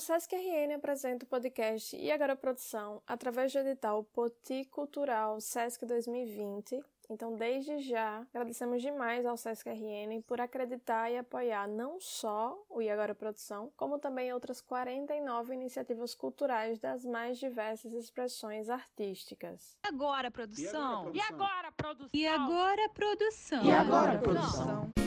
Sesc RN apresenta o podcast E Agora Produção através do edital Poti Cultural Sesc 2020. Então, desde já, agradecemos demais ao Sesc RN por acreditar e apoiar não só o E Agora Produção, como também outras 49 iniciativas culturais das mais diversas expressões artísticas. E agora, produção? E agora, produção? E agora, produção? E agora, produção? E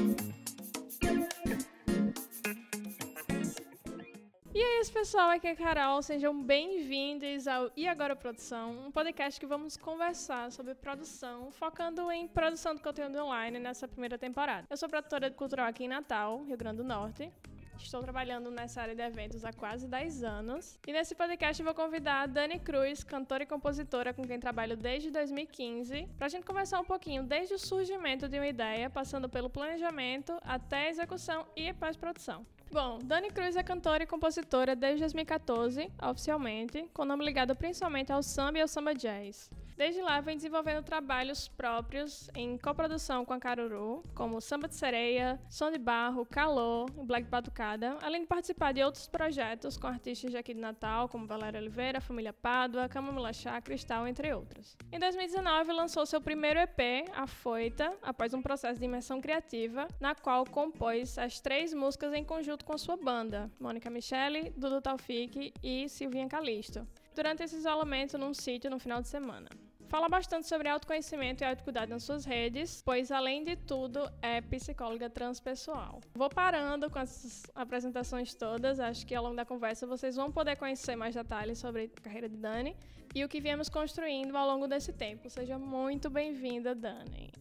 é isso, pessoal. Aqui é a Carol. Sejam bem-vindos ao E Agora Produção, um podcast que vamos conversar sobre produção, focando em produção de conteúdo online nessa primeira temporada. Eu sou produtora cultural aqui em Natal, Rio Grande do Norte. Estou trabalhando nessa área de eventos há quase 10 anos. E nesse podcast vou convidar a Dani Cruz, cantora e compositora com quem trabalho desde 2015, para a gente conversar um pouquinho desde o surgimento de uma ideia, passando pelo planejamento até a execução e pós-produção. Bom, Dani Cruz é cantora e compositora desde 2014, oficialmente, com nome ligado principalmente ao samba e ao samba jazz. Desde lá, vem desenvolvendo trabalhos próprios em coprodução com a Caruru, como Samba de Sereia, Som de Barro, Calor e Black Batucada, além de participar de outros projetos com artistas de aqui de Natal, como Valéria Oliveira, Família Pádua, Camomila Chá, Cristal, entre outros. Em 2019, lançou seu primeiro EP, A Foita, após um processo de imersão criativa, na qual compôs as três músicas em conjunto com sua banda, Mônica Michele, Dudu Taufik e Silvinha Calisto durante esse isolamento num sítio no final de semana. Fala bastante sobre autoconhecimento e autocuidado nas suas redes, pois além de tudo é psicóloga transpessoal. Vou parando com essas apresentações todas, acho que ao longo da conversa vocês vão poder conhecer mais detalhes sobre a carreira de Dani e o que viemos construindo ao longo desse tempo. Seja muito bem-vinda, Dani.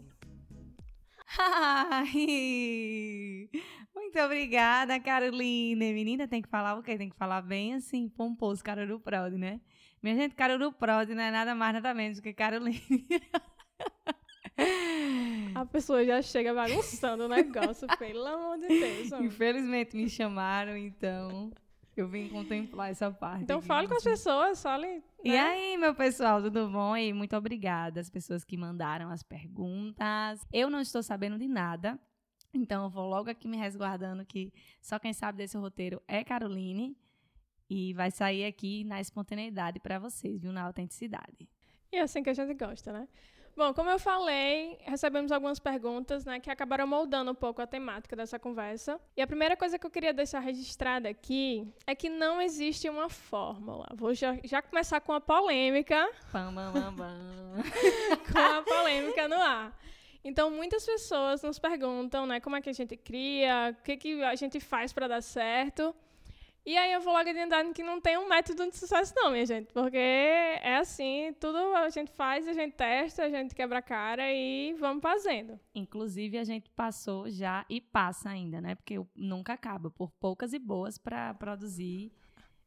Ai, muito obrigada, Caroline. Menina, tem que falar o quê? Tem que falar bem assim, pomposo, Caruru Prod, né? Minha gente, Caruru Prod não é nada mais, nada menos do que Caroline. A pessoa já chega bagunçando o negócio, pelo amor de Deus. Homem. Infelizmente me chamaram, então eu vim contemplar essa parte. Então fale com as pessoas, fale. E né? aí, meu pessoal, tudo bom? E muito obrigada às pessoas que mandaram as perguntas. Eu não estou sabendo de nada, então eu vou logo aqui me resguardando que só quem sabe desse roteiro é Caroline. E vai sair aqui na espontaneidade para vocês, viu? Na autenticidade. E é assim que a gente gosta, né? Bom, como eu falei, recebemos algumas perguntas, né, que acabaram moldando um pouco a temática dessa conversa. E a primeira coisa que eu queria deixar registrada aqui é que não existe uma fórmula. Vou já, já começar com a polêmica, Pam, bam, bam, bam. com a polêmica no ar. Então, muitas pessoas nos perguntam, né, como é que a gente cria, o que, que a gente faz para dar certo. E aí eu vou logo adiantando que não tem um método de sucesso não, minha gente, porque é assim, tudo a gente faz, a gente testa, a gente quebra a cara e vamos fazendo. Inclusive, a gente passou já e passa ainda, né? Porque nunca acaba, por poucas e boas para produzir.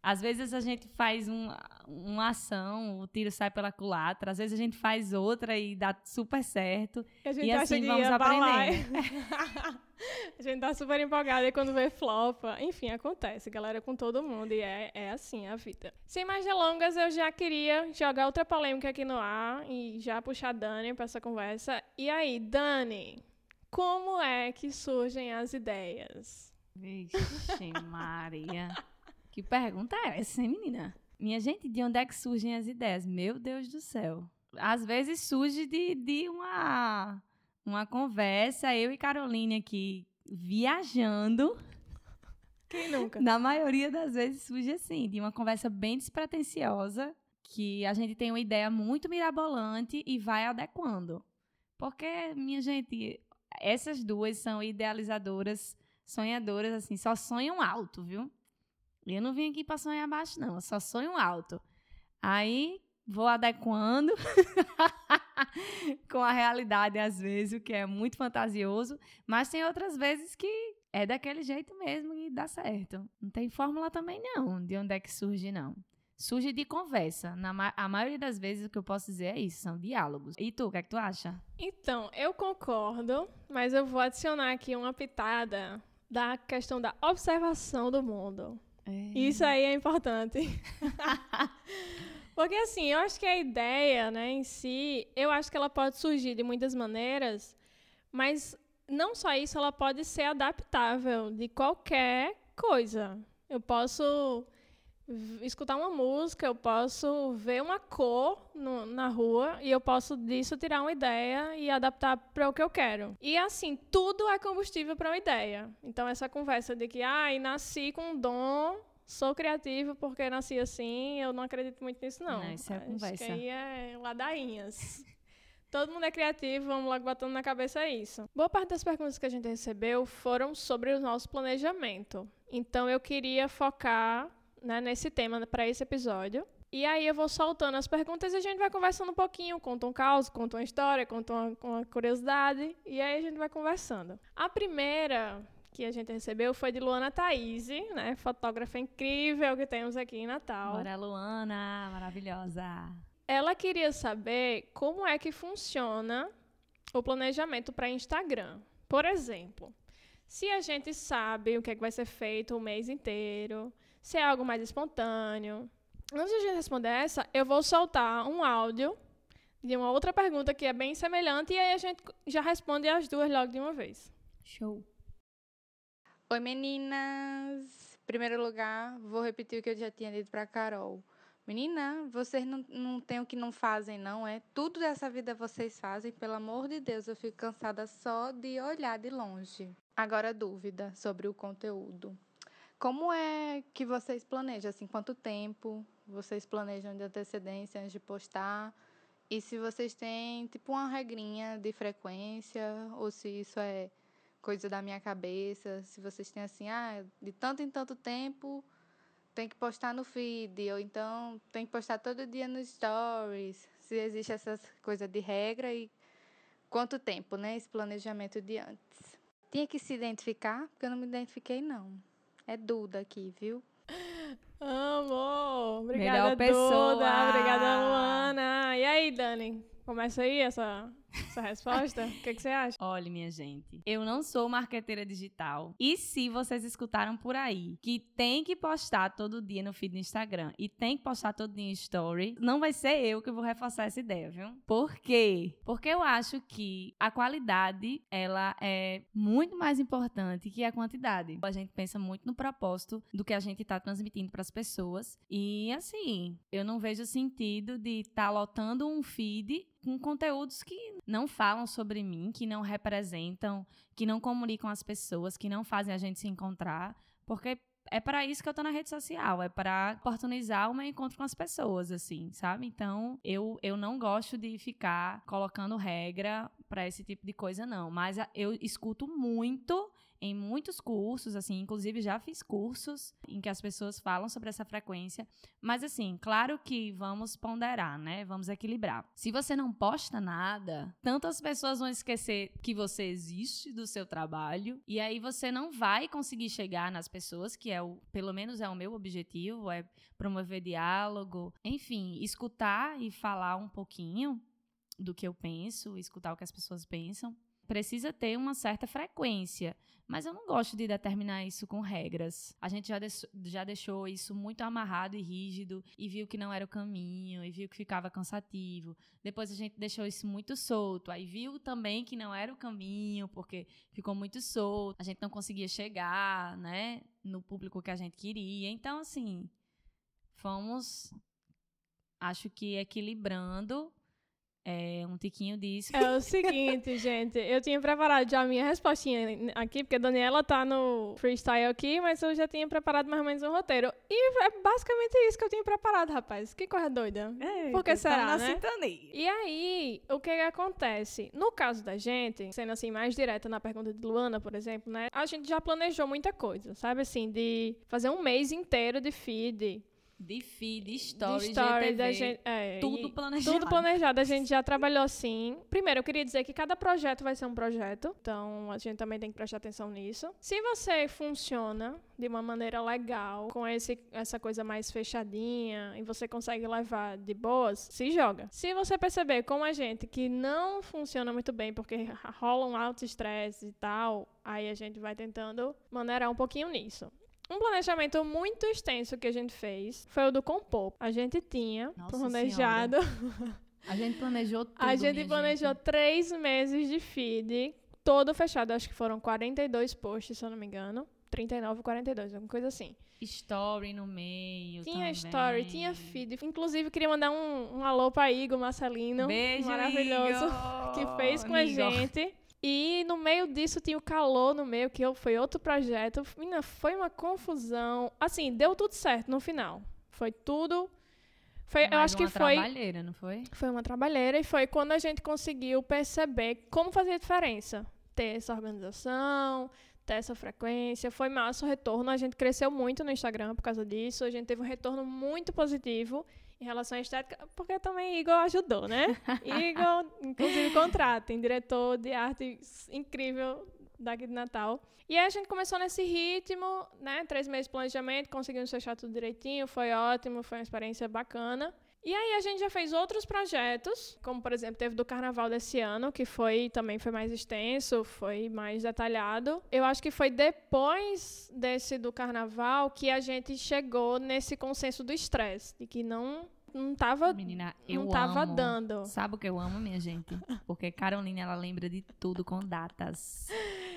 Às vezes a gente faz um, uma ação, o tiro sai pela culatra, às vezes a gente faz outra e dá super certo. E a gente E assim vamos aprendendo. a gente tá super empolgada e quando vê flopa. Enfim, acontece, galera, com todo mundo. E é, é assim a vida. Sem mais delongas, eu já queria jogar outra polêmica aqui no ar e já puxar a Dani pra essa conversa. E aí, Dani, como é que surgem as ideias? Vixe, Maria. Que pergunta é essa, hein, menina? Minha gente, de onde é que surgem as ideias? Meu Deus do céu. Às vezes surge de, de uma, uma conversa, eu e Caroline aqui viajando. Quem nunca? Na maioria das vezes surge assim, de uma conversa bem despretensiosa, que a gente tem uma ideia muito mirabolante e vai adequando. Porque, minha gente, essas duas são idealizadoras, sonhadoras, assim, só sonham alto, viu? Eu não vim aqui para sonhar baixo, não, eu só sonho alto. Aí vou adequando com a realidade, às vezes, o que é muito fantasioso, mas tem outras vezes que é daquele jeito mesmo e dá certo. Não tem fórmula também, não, de onde é que surge, não. Surge de conversa. Na ma a maioria das vezes, o que eu posso dizer é isso, são diálogos. E tu, o que é que tu acha? Então, eu concordo, mas eu vou adicionar aqui uma pitada da questão da observação do mundo. Isso aí é importante. Porque assim, eu acho que a ideia, né, em si, eu acho que ela pode surgir de muitas maneiras, mas não só isso, ela pode ser adaptável de qualquer coisa. Eu posso escutar uma música, eu posso ver uma cor no- na rua e eu posso disso tirar uma ideia e adaptar para o que eu quero. E assim, tudo é combustível para uma ideia. Então essa conversa de que, ai, nasci com um dom, sou criativo porque nasci assim, eu não acredito muito nisso não. Não, isso é Acho conversa. Que aí é ladainhas. Todo mundo é criativo, vamos logo botando na cabeça isso. Boa parte das perguntas que a gente recebeu foram sobre o nosso planejamento. Então eu queria focar né, nesse tema para esse episódio. E aí eu vou soltando as perguntas e a gente vai conversando um pouquinho, conta um caos, conta uma história, conta uma, uma curiosidade, e aí a gente vai conversando. A primeira que a gente recebeu foi de Luana Thaís, né, fotógrafa incrível que temos aqui em Natal. Bora, Luana, maravilhosa. Ela queria saber como é que funciona o planejamento para Instagram. Por exemplo, se a gente sabe o que, é que vai ser feito o mês inteiro, se é algo mais espontâneo. Antes de a gente responder essa, eu vou soltar um áudio de uma outra pergunta que é bem semelhante e aí a gente já responde as duas logo de uma vez. Show. Oi, meninas! Em primeiro lugar, vou repetir o que eu já tinha dito pra Carol. Menina, vocês não, não têm o que não fazem, não, é? Tudo dessa vida vocês fazem, pelo amor de Deus, eu fico cansada só de olhar de longe. Agora, dúvida sobre o conteúdo. Como é que vocês planejam? Assim, quanto tempo vocês planejam de antecedência antes de postar? E se vocês têm, tipo, uma regrinha de frequência, ou se isso é coisa da minha cabeça, se vocês têm assim, ah, de tanto em tanto tempo tem que postar no feed, ou então tem que postar todo dia nos stories, se existe essas coisas de regra e quanto tempo, né, esse planejamento de antes. Tinha que se identificar, porque eu não me identifiquei, não. É Duda aqui, viu? Amor! Obrigada, Melhor pessoa. Duda. Obrigada, Luana. E aí, Dani? Começa aí essa, essa resposta? O que, que você acha? Olha, minha gente, eu não sou marqueteira digital. E se vocês escutaram por aí que tem que postar todo dia no feed do Instagram e tem que postar todo dia em story, não vai ser eu que vou reforçar essa ideia, viu? Por quê? Porque eu acho que a qualidade, ela é muito mais importante que a quantidade. A gente pensa muito no propósito do que a gente tá transmitindo para as pessoas. E assim, eu não vejo sentido de estar lotando um feed com conteúdos que não falam sobre mim, que não representam, que não comunicam as pessoas, que não fazem a gente se encontrar, porque é para isso que eu tô na rede social, é para oportunizar o meu encontro com as pessoas, assim, sabe? Então, eu, eu não gosto de ficar colocando regra para esse tipo de coisa, não. Mas a- eu escuto muito em muitos cursos, assim, inclusive já fiz cursos em que as pessoas falam sobre essa frequência. Mas assim, claro que vamos ponderar, né? Vamos equilibrar. Se você não posta nada, tantas pessoas vão esquecer que você existe do seu trabalho e aí você não vai conseguir chegar nas pessoas, que é o, pelo menos é o meu objetivo, é promover diálogo, enfim, escutar e falar um pouquinho do que eu penso, escutar o que as pessoas pensam. Precisa ter uma certa frequência. Mas eu não gosto de determinar isso com regras. A gente já, deix- já deixou isso muito amarrado e rígido e viu que não era o caminho e viu que ficava cansativo. Depois a gente deixou isso muito solto. Aí viu também que não era o caminho porque ficou muito solto. A gente não conseguia chegar, né, no público que a gente queria. Então, assim, fomos, acho que equilibrando é, um tiquinho disso. É o seguinte, gente. Eu tinha preparado já a minha respostinha aqui, porque a Daniela tá no freestyle aqui, mas eu já tinha preparado mais ou menos um roteiro. E é basicamente isso que eu tinha preparado, rapaz. Que coisa doida. Por que será, na né? sintonia. E aí, o que, que acontece? No caso da gente, sendo assim mais direta na pergunta de Luana, por exemplo, né? A gente já planejou muita coisa, sabe assim, de fazer um mês inteiro de feed, De feed, story, de story GTV, da gente, é, tudo planejado. tudo planejado, a gente já trabalhou assim. Primeiro, eu queria dizer que cada projeto vai ser um projeto, então a gente também tem que prestar atenção nisso. Se você funciona de uma maneira legal, com esse, essa coisa mais fechadinha, e você consegue levar de boas, se joga. Se você perceber, como a gente, que não funciona muito bem, porque rola um alto estresse e tal, aí a gente vai tentando maneirar um pouquinho nisso. Um planejamento muito extenso que a gente fez foi o do Compor. A gente tinha Nossa planejado A gente planejou tudo. a gente planejou gente. três meses de feed, todo fechado. Acho que foram 42 posts, se eu não me engano. 39 ou 42, alguma coisa assim. Story no meio. Tinha também. story, tinha feed. Inclusive, queria mandar um, um alô pra Igor Marcelino. Beijo, maravilhoso. Igor. Que fez com Igor. a gente. E no meio disso tinha o calor no meio, que foi outro projeto. Menina, foi uma confusão. Assim, deu tudo certo no final. Foi tudo. Foi, eu acho que uma foi. trabalheira, não foi? Foi uma trabalheira e foi quando a gente conseguiu perceber como fazia diferença ter essa organização, ter essa frequência. Foi massa o retorno. A gente cresceu muito no Instagram por causa disso. A gente teve um retorno muito positivo em relação à estética, porque também Igor ajudou, né? Igor, inclusive, contratem, diretor de arte incrível daqui de Natal. E aí a gente começou nesse ritmo, né? Três meses de planejamento, conseguimos fechar tudo direitinho, foi ótimo, foi uma experiência bacana. E aí a gente já fez outros projetos, como por exemplo teve do Carnaval desse ano, que foi também foi mais extenso, foi mais detalhado. Eu acho que foi depois desse do Carnaval que a gente chegou nesse consenso do estresse, de que não não tava, Menina, eu não tava amo. dando. Sabe o que eu amo, minha gente? Porque Caroline, ela lembra de tudo com datas.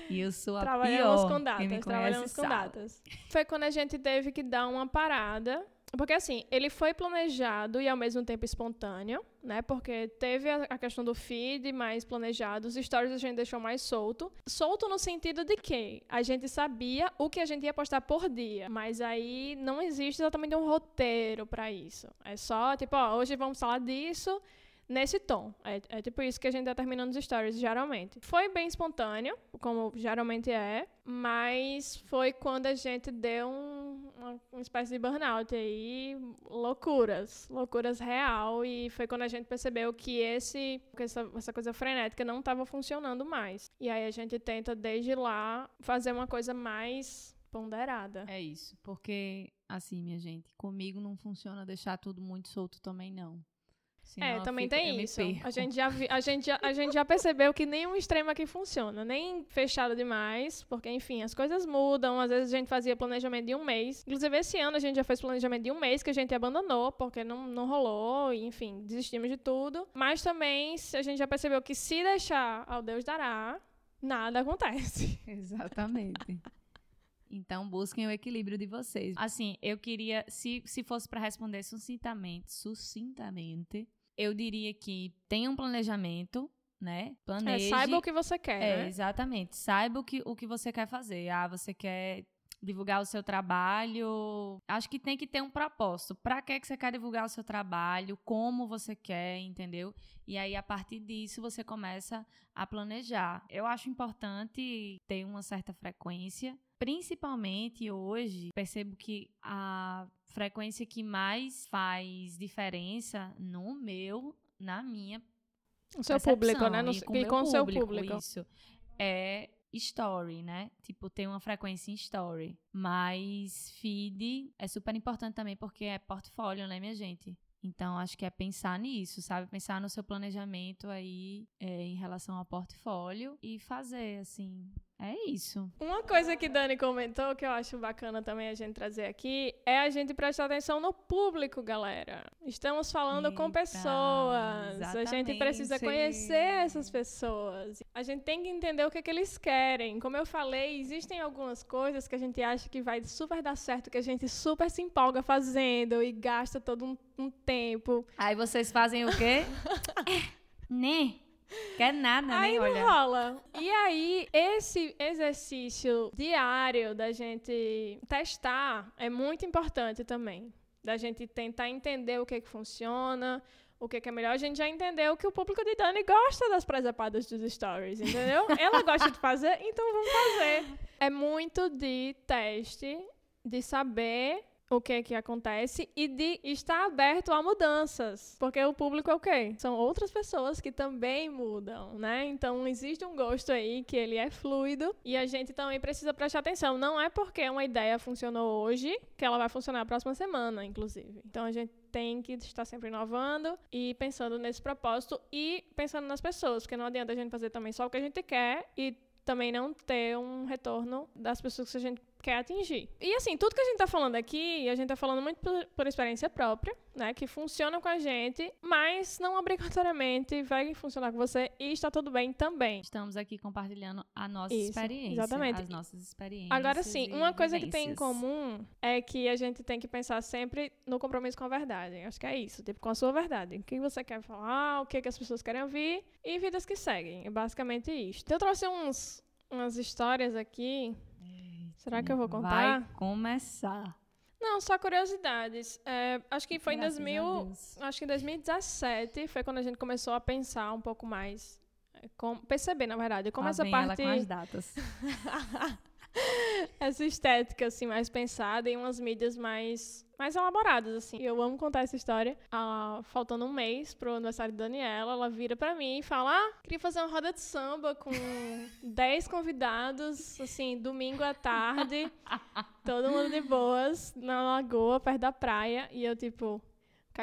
E eu sou a Trabalhamos pior. com datas, trabalhamos com datas. Foi quando a gente teve que dar uma parada. Porque assim, ele foi planejado e ao mesmo tempo espontâneo, né? Porque teve a, questão do feed mais planejado, os stories a gente deixou mais solto. Solto no sentido de que a gente sabia o que a gente ia postar por dia, mas aí não existe exatamente um roteiro pra isso. É só, tipo, ó, hoje vamos falar disso, nesse tom. É, é tipo isso que a gente tá terminando os stories, geralmente. Foi bem espontâneo, como geralmente é, mas foi quando a gente deu um- uma, uma espécie de burnout aí, loucuras, loucuras real, e foi quando a gente percebeu que esse, que essa, essa coisa frenética não estava funcionando mais. E aí a gente tenta, desde lá, fazer uma coisa mais ponderada. É isso. Porque, assim, minha gente, comigo não funciona deixar tudo muito solto também, não. Senão É, também tem isso. A gente, já vi- a, gente já, a gente já percebeu que nenhum extremo aqui funciona, nem fechado demais, porque, enfim, as coisas mudam. Às vezes a gente fazia planejamento de um mês. Inclusive, esse ano a gente já fez planejamento de um mês que a gente abandonou, porque não, não rolou, e, enfim, desistimos de tudo. Mas também a gente já percebeu que se deixar ao Deus dará, nada acontece. Exatamente. Então, busquem o equilíbrio de vocês. Assim, eu queria, se, se fosse para responder sucintamente, sucintamente, eu diria que tenha um planejamento, né? É, Planeje. saiba o que você quer, É, né? exatamente. Saiba o que, o que você quer fazer. Ah, você quer divulgar o seu trabalho. Acho que tem que ter um propósito. Para que, que você quer divulgar o seu trabalho? Como você quer, entendeu? E aí, a partir disso, você começa a planejar. Eu acho importante ter uma certa frequência. Principalmente hoje, percebo que a frequência que mais faz diferença no meu, na minha O seu público, né? No, e com, e meu com o seu público, público. Isso. É story, né? Tipo, tem uma frequência em story. Mas feed é super importante também porque é portfólio, né, minha gente? Então, acho que é pensar nisso, sabe? Pensar no seu planejamento aí é, em relação ao portfólio e fazer, assim. É isso. Uma coisa que Dani comentou que eu acho bacana também a gente trazer aqui é a gente prestar atenção no público, galera. Estamos falando com Eita, pessoas. A gente precisa conhecer essas pessoas. A gente tem que entender o que, que eles querem. Como eu falei, existem algumas coisas que a gente acha que vai super dar certo, que a gente super se empolga fazendo e gasta todo um, um tempo. Aí vocês fazem o quê? né? Quer nada, Aí né? não Olha. rola. E aí, esse exercício diário da gente testar é muito importante também. Da gente tentar entender o que, que funciona, o que, que é melhor. A gente já entendeu que o público de Dani gosta das presepadas dos stories, entendeu? Ela gosta de fazer, então vamos fazer. É muito de teste, de saber o que que acontece e de estar aberto a mudanças. Porque o público é o quê? São outras pessoas que também mudam, né? Então existe um gosto aí que ele é fluido e a gente também precisa prestar atenção. Não é porque uma ideia funcionou hoje que ela vai funcionar a próxima semana, inclusive. Então a gente tem que estar sempre inovando e pensando nesse propósito e pensando nas pessoas, porque não adianta a gente fazer também só o que a gente quer e também não ter um retorno das pessoas que a gente quer atingir. E assim, tudo que a gente tá falando aqui, a gente tá falando muito por, por experiência própria, né? Que funciona com a gente, mas não obrigatoriamente vai funcionar com você e está tudo bem também. Estamos aqui compartilhando a nossa Isso, experiência. exatamente. As nossas experiências. Agora sim, uma coisa que tem em comum é que a gente tem que pensar sempre no compromisso com a verdade. Acho que é isso, tipo, com a sua verdade. O que você quer falar, o que, que as pessoas querem ouvir e vidas que seguem. É basicamente isso. Eu trouxe uns, umas histórias aqui. Será que eu vou contar? Vai começar. Não, só curiosidades. É, acho que foi Graças em 2000, Deus. acho que em 2017 foi quando a gente começou a pensar um pouco mais, é, com, perceber na verdade como Lá essa vem ela parte com as datas. essa estética assim mais pensada em umas mídias mais mais elaboradas assim. E Eu amo contar essa história. Ah, faltando um mês pro aniversário da Daniela, ela vira pra mim e fala: "Ah, queria fazer uma roda de samba com 10 convidados, assim, domingo à tarde, todo mundo de boas na lagoa, perto da praia". E eu tipo,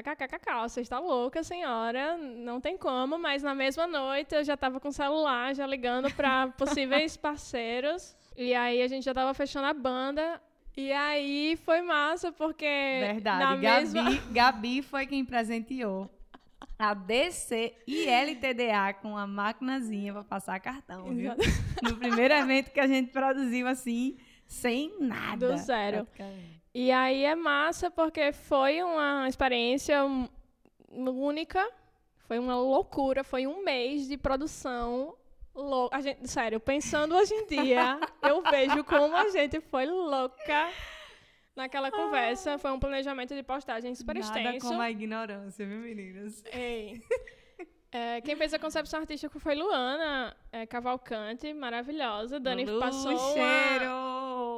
KKKKK, você está louca, senhora, não tem como, mas na mesma noite eu já tava com o celular, já ligando para possíveis parceiros. E aí a gente já tava fechando a banda. E aí foi massa, porque Verdade. na Gabi, mesma... Gabi foi quem presenteou a DC e LTDA com a maquinazinha pra passar cartão, viu? No primeiro evento que a gente produziu assim, sem nada. Do zero. E aí é massa porque foi uma experiência única, foi uma loucura, foi um mês de produção louca. A gente, sério, pensando hoje em dia, eu vejo como a gente foi louca naquela conversa. Foi um planejamento de postagem super Nada extenso. como a ignorância, viu, meninas? Ei. É, quem fez a concepção artística foi Luana é, Cavalcante, maravilhosa. Dani Lu, passou uma, cheiro!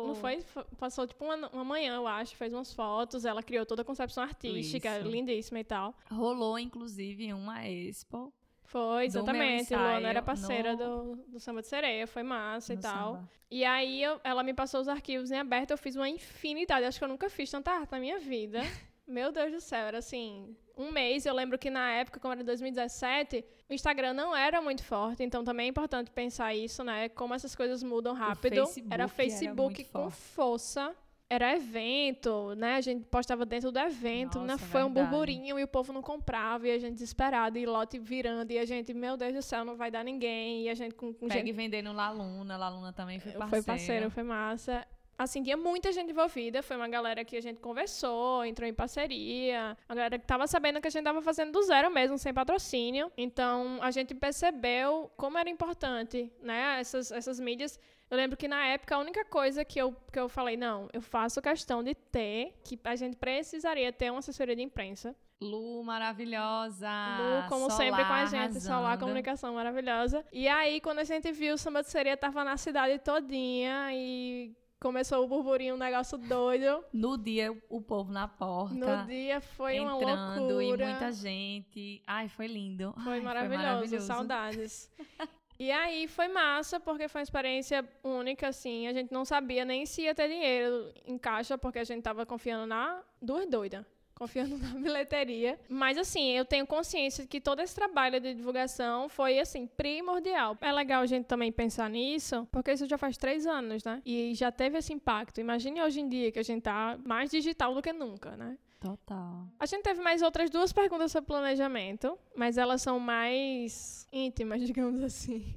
não foi? Passou tipo uma, uma manhã, eu acho, fez umas fotos, ela criou toda a concepção artística, Isso. lindíssima e tal. Rolou, inclusive, uma expo Foi, exatamente. Luana ensaio era parceira no- do, do Samba de Sereia, foi massa no e tal. samba. E aí eu- ela me passou os arquivos em aberto, eu fiz uma infinidade. Acho que eu nunca fiz tanta arte na minha vida. Meu Deus do céu, era assim, um mês. Eu lembro que na época, como era 2017, o Instagram não era muito forte, então também é importante pensar isso, né? Como essas coisas mudam rápido. Facebook era era Facebook muito com forte. força. Era evento, né? A gente postava dentro do evento, né? Nossa, Foi um verdade. burburinho e o povo não comprava, e a gente desesperado, e lote virando, e a gente, meu Deus do céu, não vai dar ninguém, e a gente com, com Pega gente e vender no Laluna. Laluna também foi parceiro. foi parceiro, foi massa. Assim, tinha muita gente envolvida. Foi uma galera que a gente conversou, entrou em parceria. A galera que tava sabendo que a gente tava fazendo do zero mesmo, sem patrocínio. Então, a gente percebeu como era importante, né? Essas, essas mídias. Eu lembro que na época a única coisa que eu, que eu falei, não, eu faço questão de ter, que a gente precisaria ter uma assessoria de imprensa. Lu, maravilhosa. Lu, como Solar sempre com a gente, Solar arrasando. Comunicação maravilhosa. E aí, quando a gente viu, o Samba de Sereia tava na cidade todinha e começou o burburinho, um negócio doido. No dia, o povo na porta. No dia foi uma entrando loucura. e muita gente. Ai, foi lindo. Foi Ai, maravilhoso, saudades. E aí foi massa, porque foi uma experiência única, assim. A gente não sabia nem se ia ter dinheiro em caixa, porque a gente tava confiando na duas doidas. Confiando na bilheteria. Mas, assim, eu tenho consciência de que todo esse trabalho de divulgação foi, assim, primordial. É legal a gente também pensar nisso, porque isso já faz três anos, né? E já teve esse impacto. Imagine hoje em dia que a gente tá mais digital do que nunca, né? Total. A gente teve mais outras duas perguntas sobre planejamento, mas elas são mais íntimas, digamos assim.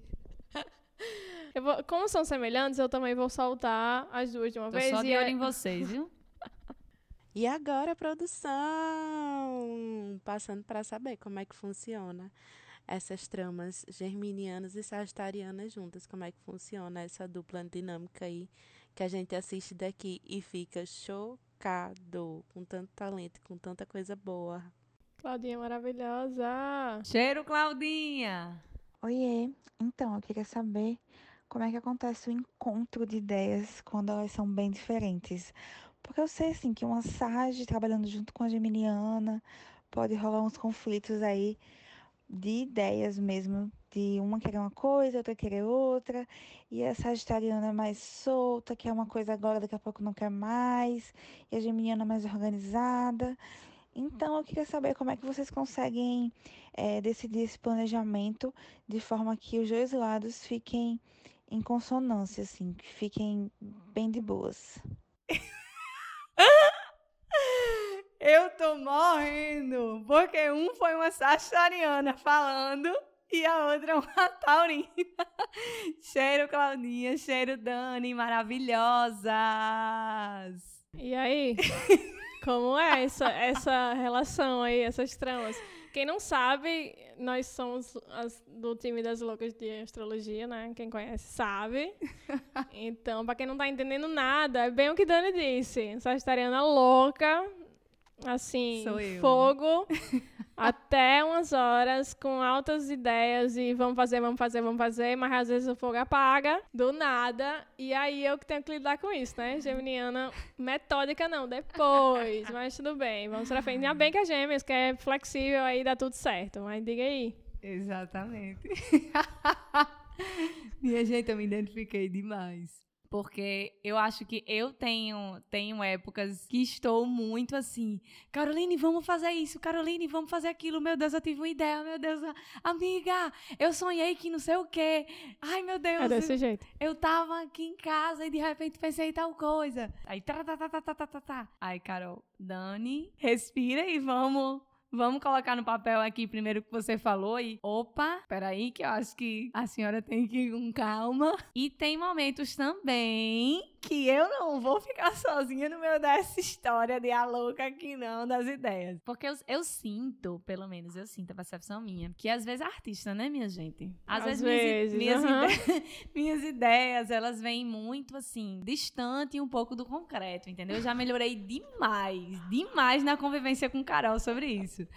Vou- como são semelhantes, eu também vou soltar as duas de uma Tô vez. só e de é- olho em vocês, viu? E agora, produção! Passando para saber como é que funciona essas tramas germinianas e sagitarianas juntas, como é que funciona essa dupla dinâmica aí que a gente assiste daqui e fica chocado com tanto talento, com tanta coisa boa. Claudinha maravilhosa. Cheiro, Claudinha! Oiê, então eu queria saber como é que acontece o encontro de ideias quando elas são bem diferentes. Porque eu sei assim que uma Sage trabalhando junto com a Geminiana pode rolar uns conflitos aí de ideias mesmo, de uma querer uma coisa, outra querer outra, e a Sagitariana é mais solta, quer uma coisa agora, daqui a pouco não quer mais, e a Geminiana é mais organizada. Então eu queria saber como é que vocês conseguem eh, decidir esse planejamento de forma que os dois lados fiquem em consonância, assim, que fiquem bem de boas. Eu tô morrendo, porque um foi uma sagitariana falando e a outra uma taurina. cheiro Claudinha, cheiro Dani, maravilhosas. E aí? Como é essa, essa relação aí, essas tramas? Quem não sabe, nós somos as, do time das loucas de astrologia, né? Quem conhece sabe. Então, pra quem não tá entendendo nada, é bem o que Dani disse. Sagitariana louca, assim, fogo, até umas horas, com altas ideias e vamos fazer, vamos fazer, vamos fazer, mas às vezes o fogo apaga, do nada, e aí eu que tenho que lidar com isso, né? Geminiana, metódica não, depois, mas tudo bem, vamos pra frente. Ainda bem que a Gêmeos, que é flexível, aí dá tudo certo, mas diga aí. Exatamente. Minha gente, eu me identifiquei demais porque eu acho que eu tenho, tenho épocas que estou muito assim, Caroline, vamos fazer isso, Caroline, vamos fazer aquilo, meu Deus, eu tive uma ideia, meu Deus, amiga, eu sonhei que não sei o quê, ai meu Deus. É desse eu, jeito. Eu tava aqui em casa e de repente pensei em tal coisa. Aí, tá, tá, tá, tá, tá, tá, tá. Aí, Carol, Dani, respira e vamos Vamos colocar no papel aqui primeiro o que você falou e opa, peraí que eu acho que a senhora tem que ir com calma. E tem momentos também que eu não vou ficar sozinha no meio dessa história de a louca aqui não, das ideias. Porque eu, eu sinto, pelo menos eu sinto a percepção minha, que às vezes é artista, né, minha gente? Às minhas, vezes, minhas, aham. ide- minhas ideias, elas vêm muito assim, distante um pouco do concreto, entendeu? Eu já melhorei demais, demais na convivência com Carol sobre isso.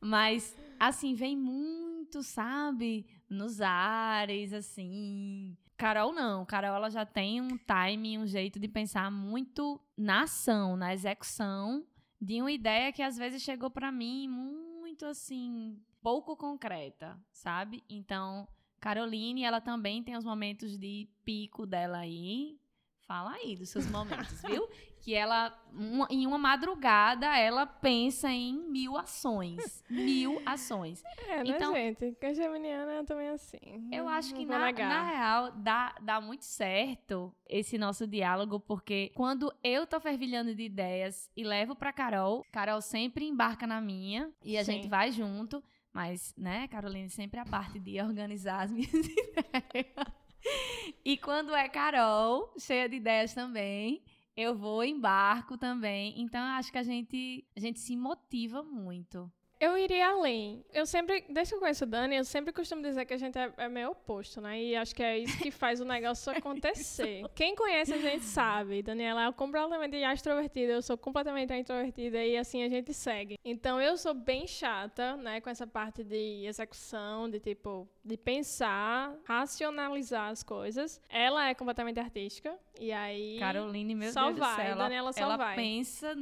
Mas, assim, vem muito, sabe? Nos ares, assim. Carol não. Carol, ela já tem um time, um jeito de pensar muito na ação, na execução de uma ideia que às vezes chegou pra mim muito, assim, pouco concreta, sabe? Então, Caroline, ela também tem os momentos de pico dela aí. Fala aí dos seus momentos, viu? Que ela, uma- em uma madrugada, ela pensa em mil ações. Mil ações. É, né, Então- gente? Que a Geminiana é também assim. Eu acho que, na, negar. na real, dá, dá muito certo esse nosso diálogo, porque quando eu tô fervilhando de ideias e levo pra Carol, Carol sempre embarca na minha e a Sim. gente vai junto. Mas, né, Caroline, sempre a parte de organizar as minhas ideias. E quando é Carol, cheia de ideias também, eu vou embarco também. Então, acho que a gente, a gente se motiva muito. Eu iria além. Eu sempre, desde que eu conheço o Dani, eu sempre costumo dizer que a gente é, é meio oposto, né? E acho que é isso que faz o negócio acontecer. Quem conhece a gente sabe. Daniela é completamente extrovertida, eu sou completamente introvertida e assim a gente segue. Então eu sou bem chata, né, com essa parte de execução, de tipo, de pensar, racionalizar as coisas. Ela é completamente artística e aí Caroline, meu só Deus do vai, céu, ela, Daniela só ela vai. pensa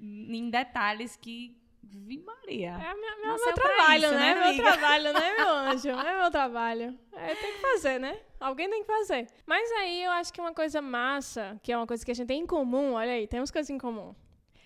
em detalhes que vi Maria. É meu, meu, meu trabalho, isso, né? né, meu trabalho, né, meu anjo? É meu trabalho. É, tem que fazer, né? Alguém tem que fazer. Mas aí eu acho que uma coisa massa, que é uma coisa que a gente tem em comum, olha aí, temos coisas em comum.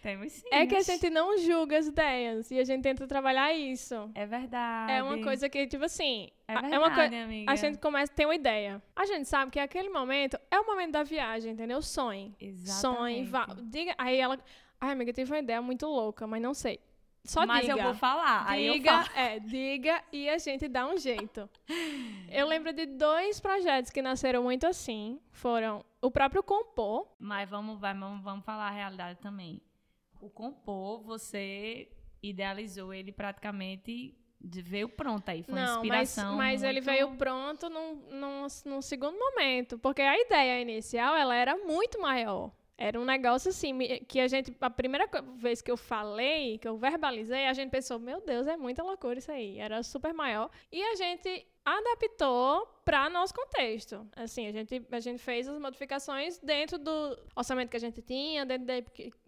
Temos sim. É que a gente não julga as ideias e a gente tenta trabalhar isso. É verdade. É uma coisa que, tipo assim, É verdade, é uma coisa. amiga. A gente começa a ter uma ideia. A gente sabe que aquele momento é o momento da viagem, entendeu? Sonhe. Sonhe, Exatamente. vá. Diga. Aí ela. Ai, amiga, tive uma ideia muito louca, mas não sei. Só Mas diga. eu vou falar. Diga, é, diga e a gente dá um jeito. Eu lembro de dois projetos que nasceram muito assim. Foram o próprio Compor. Mas vamos, vamos, vamos falar a realidade também. O compor, você idealizou ele praticamente. de- veio pronto aí. Foi uma Não, mas, inspiração. mas ele muito- veio pronto num, num, num segundo momento. Porque a ideia inicial, ela era muito maior. Era um negócio assim, que a gente, a primeira vez que eu falei, que eu verbalizei, a gente pensou, meu Deus, é muita loucura isso aí. Era super maior. E a gente adaptou para nosso contexto. Assim, a gente, a gente fez as modificações dentro do orçamento que a gente tinha, dentro da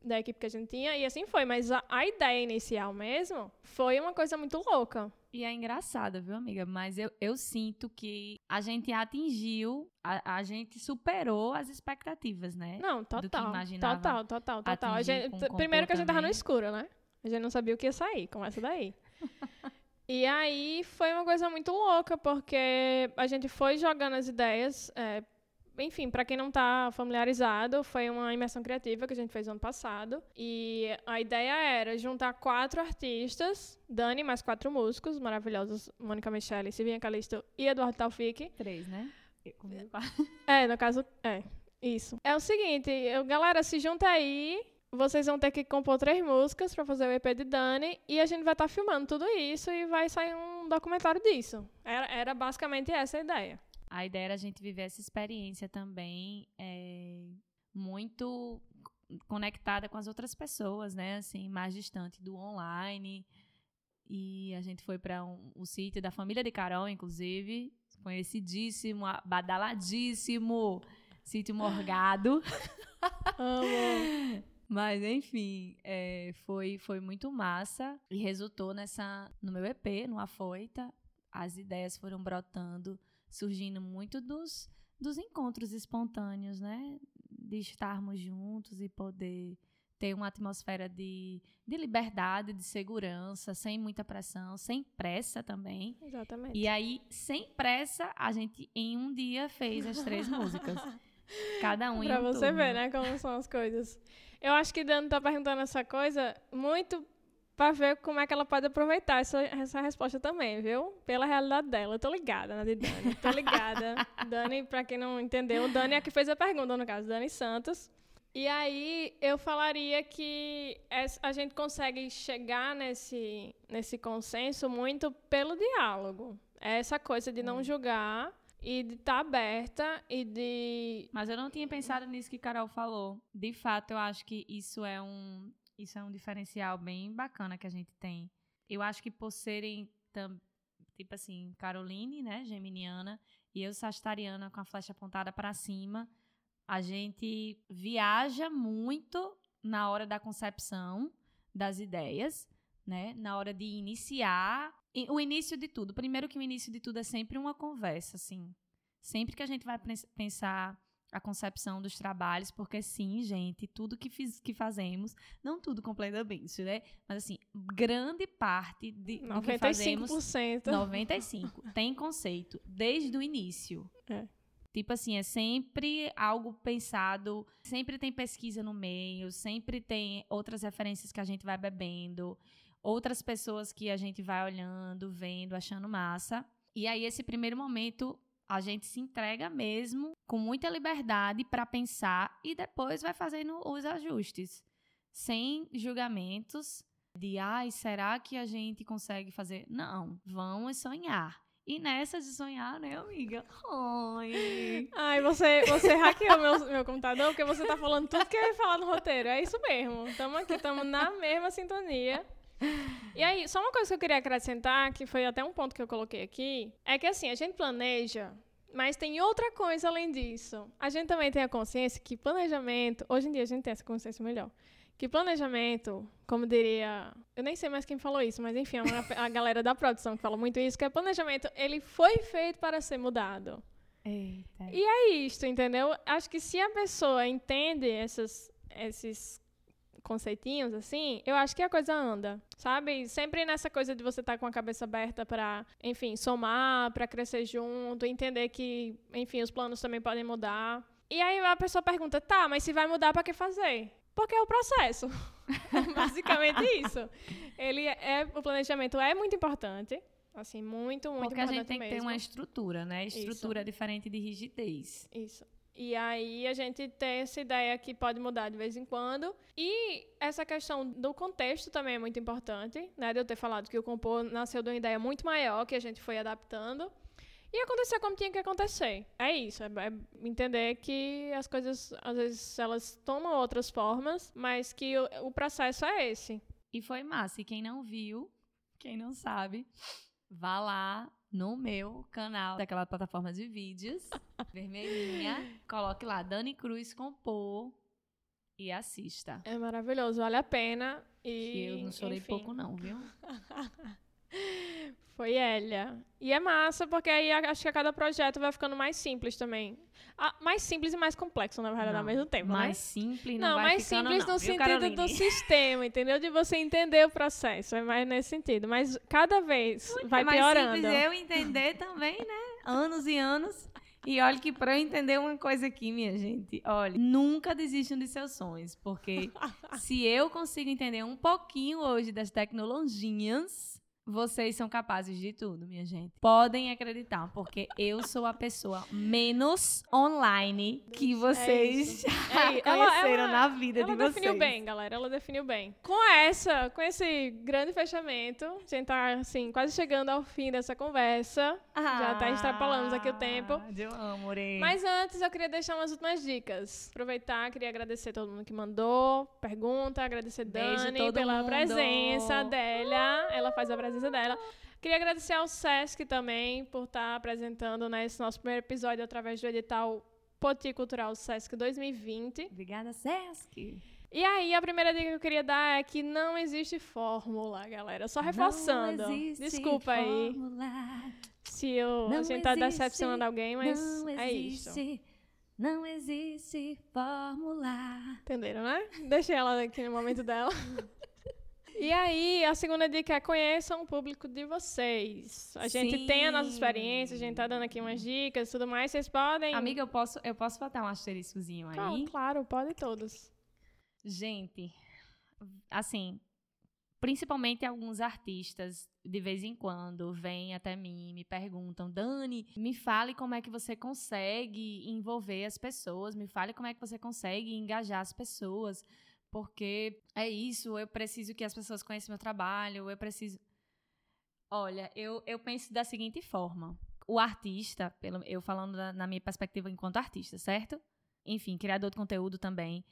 da equipe que a gente tinha, e assim foi. Mas a, a ideia inicial mesmo foi uma coisa muito louca. E é engraçado, viu, amiga? Mas eu, eu sinto que a gente atingiu, a, a gente superou as expectativas, né? Não, do que total. Total, total, total. Gente, primeiro que a gente tava no escuro, né? A gente não sabia o que ia sair, começa daí. e aí foi uma coisa muito louca, porque a gente foi jogando as ideias é, enfim, para quem não tá familiarizado, foi uma imersão criativa que a gente fez ano passado. E a ideia era juntar quatro artistas, Dani mais quatro músicos maravilhosos, Mônica Michele, Silvinha Calisto e Eduardo Taufik. Três, né? É, no caso, é. Isso. É o seguinte, eu, galera, se junta aí. Vocês vão ter que compor três músicas para fazer o EP de Dani e a gente vai estar tá filmando tudo isso e vai sair um documentário disso. Era, era basicamente essa a ideia. A ideia era a gente viver essa experiência também é, muito conectada com as outras pessoas, né? Assim, mais distante do online. E a gente foi para um, o sítio da família de Carol, inclusive, conhecidíssimo, badaladíssimo, sítio Morgado. Amo. Mas, enfim, é, foi, foi muito massa e resultou nessa no meu EP, no Afoita. As ideias foram brotando surgindo muito dos, dos encontros espontâneos, né? De estarmos juntos e poder ter uma atmosfera de, de liberdade, de segurança, sem muita pressão, sem pressa também. Exatamente. E aí, sem pressa, a gente em um dia fez as três músicas. Cada um pra em um você turno. ver, né, como são as coisas. Eu acho que Dani tá perguntando essa coisa muito para ver como é que ela pode aproveitar essa, essa resposta também, viu? Pela realidade dela. Eu tô ligada na de Dani. Tô ligada. Dani, para quem não entendeu, Dani é que fez a pergunta, no caso, Dani Santos. E aí eu falaria que a gente consegue chegar nesse, nesse consenso muito pelo diálogo. É essa coisa de não hum. julgar e de estar tá aberta e de. Mas eu não tinha pensado nisso que Carol falou. De fato, eu acho que isso é um isso é um diferencial bem bacana que a gente tem. Eu acho que por serem, tipo assim, Caroline, né, geminiana, e eu sagitariana com a flecha apontada para cima, a gente viaja muito na hora da concepção das ideias, né? Na hora de iniciar, o início de tudo. Primeiro que o início de tudo é sempre uma conversa, assim. Sempre que a gente vai pensar a concepção dos trabalhos, porque sim, gente, tudo que, fiz, que fazemos, não tudo completamente, né? Mas assim, grande parte de, 95%. do que fazemos, 95, tem conceito desde o início. É. Tipo assim, é sempre algo pensado, sempre tem pesquisa no meio, sempre tem outras referências que a gente vai bebendo, outras pessoas que a gente vai olhando, vendo, achando massa. E aí, esse primeiro momento a gente se entrega mesmo com muita liberdade para pensar e depois vai fazendo os ajustes, sem julgamentos de ai, será que a gente consegue fazer? Não, vamos sonhar. E nessa de sonhar, né, amiga? Ai, Ai você, você hackeou meu, meu computador porque você tá falando tudo que eu ia falar no roteiro. É isso mesmo. Estamos aqui, estamos na mesma sintonia. E aí, só uma coisa que eu queria acrescentar, que foi até um ponto que eu coloquei aqui, é que assim, a gente planeja, mas tem outra coisa além disso. A gente também tem a consciência que planejamento, hoje em dia a gente tem essa consciência melhor, que planejamento, como diria, eu nem sei mais quem falou isso, mas enfim, a, a galera da produção que fala muito isso, que é planejamento, ele foi feito para ser mudado. Eita. E é isso, entendeu? Acho que se a pessoa entende essas, esses conceitinhos, assim, eu acho que a coisa anda, sabe? Sempre nessa coisa de você estar tá com a cabeça aberta para, enfim, somar, para crescer junto, entender que, enfim, os planos também podem mudar. E aí a pessoa pergunta, tá, mas se vai mudar, para que fazer? Porque é o processo. Basicamente isso. Ele é, o planejamento é muito importante. Assim, muito, muito Porque importante. Porque a gente tem mesmo. que ter uma estrutura, né? Estrutura isso. diferente de rigidez. Isso. E aí a gente tem essa ideia que pode mudar de vez em quando. E essa questão do contexto também é muito importante, né? De eu ter falado que o compor nasceu de uma ideia muito maior que a gente foi adaptando. E aconteceu como tinha que acontecer. É isso, é, é entender que as coisas, às vezes, elas tomam outras formas, mas que o, o processo é esse. E foi massa. E quem não viu, quem não sabe, vá lá no meu canal daquela plataforma de vídeos, vermelhinha. Coloque lá Dani Cruz compor e assista. É maravilhoso, vale a pena. E, que eu não chorei enfim. pouco não, viu? Foi Elia. E é massa, porque aí acho que a cada projeto vai ficando mais simples também. Ah, mais simples e mais complexo, na verdade, não, ao mesmo tempo. Mais né? simples não, não mais ficando, simples não, no sentido Caroline? do sistema, entendeu? De você entender o processo. É mais nesse sentido. Mas cada vez vai é mais piorando. simples eu entender também, né? Anos e anos. E olha que pra eu entender uma coisa aqui, minha gente, olha, nunca desistam de seus sonhos, porque se eu consigo entender um pouquinho hoje das tecnologias, vocês são capazes de tudo, minha gente. Podem acreditar, porque eu sou a pessoa menos online que vocês É já isso. Ela- conheceram ela- na vida Ela de vocês. definiu bem, galera. Ela definiu bem. Com essa, com esse grande fechamento, a gente tá, assim, quase chegando ao fim dessa conversa. Já tá extrapolamos aqui o tempo. Ah, Eu amo, Ore. Mas antes, eu queria deixar umas últimas dicas. Aproveitar, queria agradecer todo mundo que mandou pergunta, agradecer Beijo Dani pela mundo. presença dela. Ela faz a presença dela. Queria agradecer ao Sesc também por estar apresentando né, esse nosso primeiro episódio através do edital Poti Cultural Sesc 2020. Obrigada, Sesc. E aí, a primeira dica que eu queria dar é que não existe fórmula, galera. Só reforçando. Não existe Desculpa aí fórmula, se eu, Não a gente tá existe, decepcionando alguém, mas não é isso. não existe fórmula. Entenderam, né? Deixei ela aqui no momento dela. E aí, a segunda dica é conheçam o público de vocês. A gente tem a nossa Sim. experiência, a gente tá dando aqui umas dicas e tudo mais. Vocês podem. Amiga, eu posso, eu posso botar um asteriscozinho Claro, aí? claro, pode todos. Gente, assim, principalmente alguns artistas, de vez em quando, vêm até mim, me perguntam, Dani, me fale como é que você consegue envolver as pessoas, me fale como é que você consegue engajar as pessoas, porque é isso, eu preciso que as pessoas conheçam meu trabalho, eu preciso. Olha, eu, eu penso da seguinte forma. O artista, pelo, eu falando da- na minha perspectiva enquanto artista, certo? Enfim, criador de conteúdo também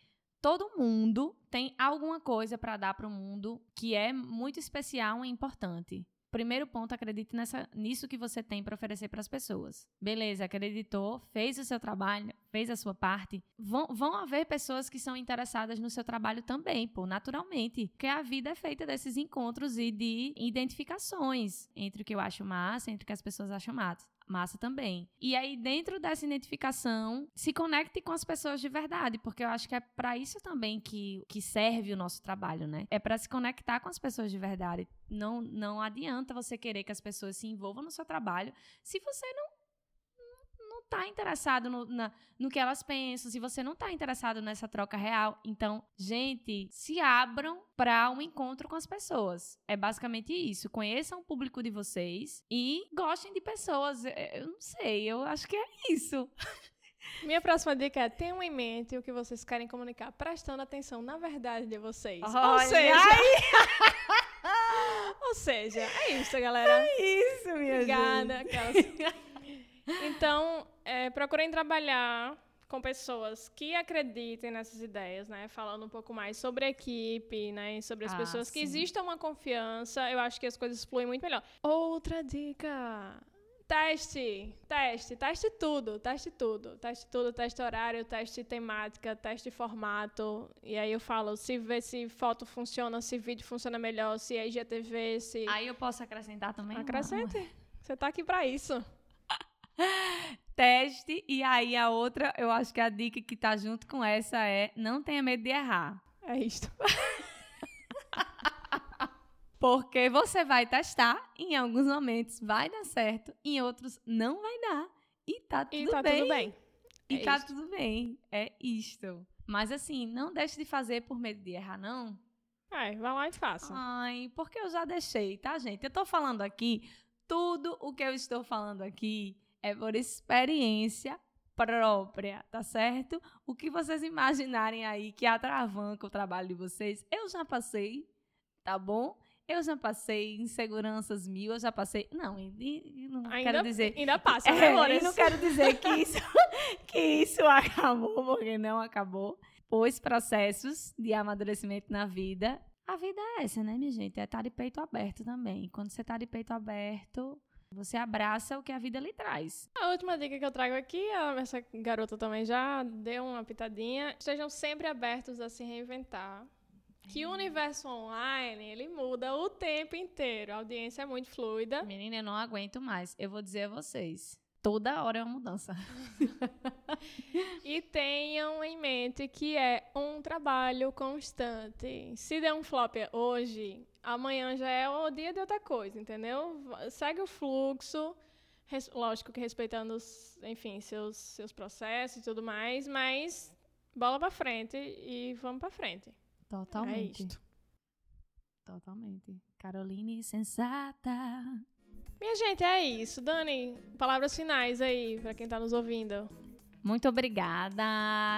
todo mundo tem alguma coisa para dar para o mundo que é muito especial e importante. Primeiro ponto, acredite nessa, nisso que você tem para oferecer para as pessoas. Beleza, acreditou, fez o seu trabalho, fez a sua parte. Vão, vão haver pessoas que são interessadas no seu trabalho também, pô, naturalmente. Porque a vida é feita desses encontros e de identificações entre o que eu acho massa, entre o que as pessoas acham massa massa também. E aí, dentro dessa identificação, se conecte com as pessoas de verdade, porque eu acho que é para isso também que, que serve o nosso trabalho, né? É para se conectar com as pessoas de verdade. Não, não adianta você querer que as pessoas se envolvam no seu trabalho se você não não tá interessado no, na, no que elas pensam, se você não tá interessado nessa troca real. Então, gente, se abram para um encontro com as pessoas. É basicamente isso. Conheçam o público de vocês e gostem de pessoas. É, Eu não sei, eu acho que é isso. Minha próxima dica é tenham em mente o que vocês querem comunicar, prestando atenção na verdade de vocês. Ou Olha seja, ou seja, é isso, galera. Isso, minha Obrigada. aquelas. Então, é, procurem trabalhar com pessoas que acreditem nessas ideias, né? Falando um pouco mais sobre a equipe, né? E sobre as Ah, pessoas que sim. exista uma confiança, eu acho que as coisas fluem muito melhor. Outra dica. Teste, teste, teste tudo, teste tudo, teste tudo, teste horário, teste temática, teste formato. E aí eu falo, se vê se foto funciona, se vídeo funciona melhor, se é IGTV, se Aí eu posso acrescentar também? Acrescente. Você tá aqui pra isso. Teste. E aí a outra, eu acho que a dica que tá junto com essa é não tenha medo de errar. É isto. Porque você vai testar, em alguns momentos vai dar certo, em outros não vai dar. E tá tudo E tá bem. tudo bem. E É tá isto. tudo bem. É isto. Mas assim, não deixe de fazer por medo de errar, não. É, vai lá e faça. Ai, porque eu já deixei, tá, gente? Eu tô falando aqui, tudo o que eu estou falando aqui é por experiência própria, tá certo? O que vocês imaginarem aí que atravanca o trabalho de vocês, eu já passei, tá bom? Eu já passei inseguranças mil, eu já passei. Não, e, não ainda, quero dizer. ainda passa, É, né, e não quero dizer que isso, que isso acabou, porque não acabou. Pois processos de amadurecimento na vida. A vida é essa, né, minha gente? É estar de peito aberto também. Quando você está de peito aberto, você abraça o que a vida lhe traz. A última dica que eu trago aqui, essa garota também já deu uma pitadinha. Estejam sempre abertos a se reinventar. Que o universo online, ele muda o tempo inteiro. A audiência é muito fluida. Menina, eu não aguento mais. Eu vou dizer a vocês. Toda hora é uma mudança. E tenham em mente que é um trabalho constante. Se der um flop hoje, amanhã já é o dia de outra coisa, entendeu? Segue o fluxo, res- lógico que respeitando, os, enfim, seus, seus processos e tudo mais, mas bola pra frente e vamos pra frente. É Totalmente. isto. Totalmente. Caroline sensata. Minha gente, é isso. Dani, palavras finais aí pra quem tá nos ouvindo. Muito obrigada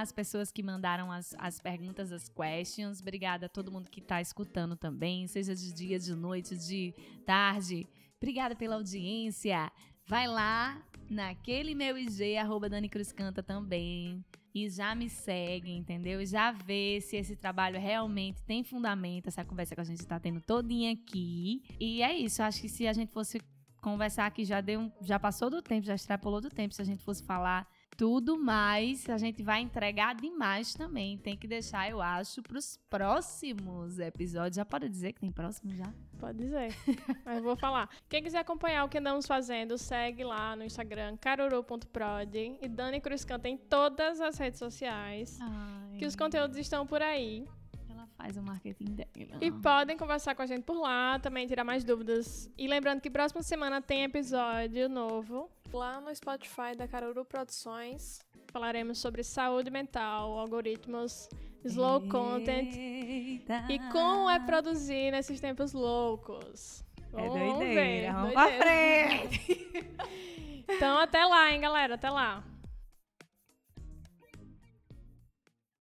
às pessoas que mandaram as, as perguntas, as questions. Obrigada a todo mundo que está escutando também, seja de dia, de noite, de tarde. Obrigada pela audiência. Vai lá naquele meu IG, arroba Dani Cruz Canta também. E já me segue, entendeu? Já vê se esse trabalho realmente tem fundamento, essa conversa que a gente está tendo todinha aqui. E é isso, acho que se a gente fosse conversar aqui, já deu já passou do tempo, já extrapolou do tempo, se a gente fosse falar tudo mais, a gente vai entregar demais também. Tem que deixar, eu acho, pros próximos episódios. Já pode dizer que tem próximo já? Pode dizer. Mas eu vou falar. Quem quiser acompanhar o que andamos fazendo, segue lá no Instagram, caruru.prod e Dani Cruz Canta em todas as redes sociais. Ai, Que os conteúdos estão por aí. Ela faz o marketing dela. E podem conversar com a gente por lá, também tirar mais dúvidas. E lembrando que próxima semana tem episódio novo. Lá no Spotify da Caruru Produções. Falaremos sobre saúde mental, algoritmos, slow content Eita. e como é produzir nesses tempos loucos. É Vamos doideira. ver, Vamos pra doideira. frente. Então até lá, hein, galera. Até lá.